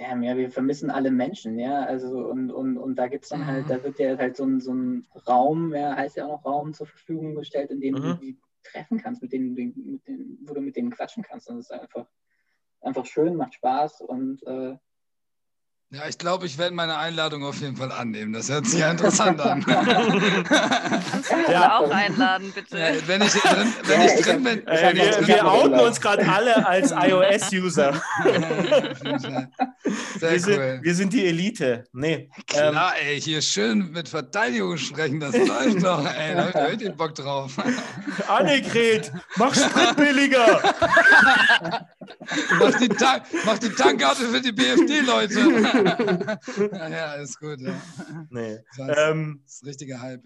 damn, ja, wir vermissen alle Menschen, ja, also und, und, und da gibt es dann halt, da wird ja halt so ein, so ein Raum, ja, heißt ja auch noch Raum zur Verfügung gestellt, in dem mhm. du die treffen kannst, mit denen, mit denen, wo du mit denen quatschen kannst. Und das ist einfach, einfach schön, macht Spaß und äh, ja, ich glaube, ich werde meine Einladung auf jeden Fall annehmen. Das hört sich ja interessant an. Kannst du mich ja. auch einladen, bitte? Wenn ich drin, wenn ich drin bin. Äh, wir, wir outen uns gerade alle als iOS-User. wir, sind, wir sind die Elite. Nee. Klar, ähm, ey, hier schön mit Verteidigung sprechen, das läuft doch. Ey, Leute, hört den Bock drauf. Annegret, mach Sprit billiger. Mach, die mach die Tankkarte für die BFD-Leute. ja, ist gut. Ja. Nee. Das, ähm, das ist richtiger Hype.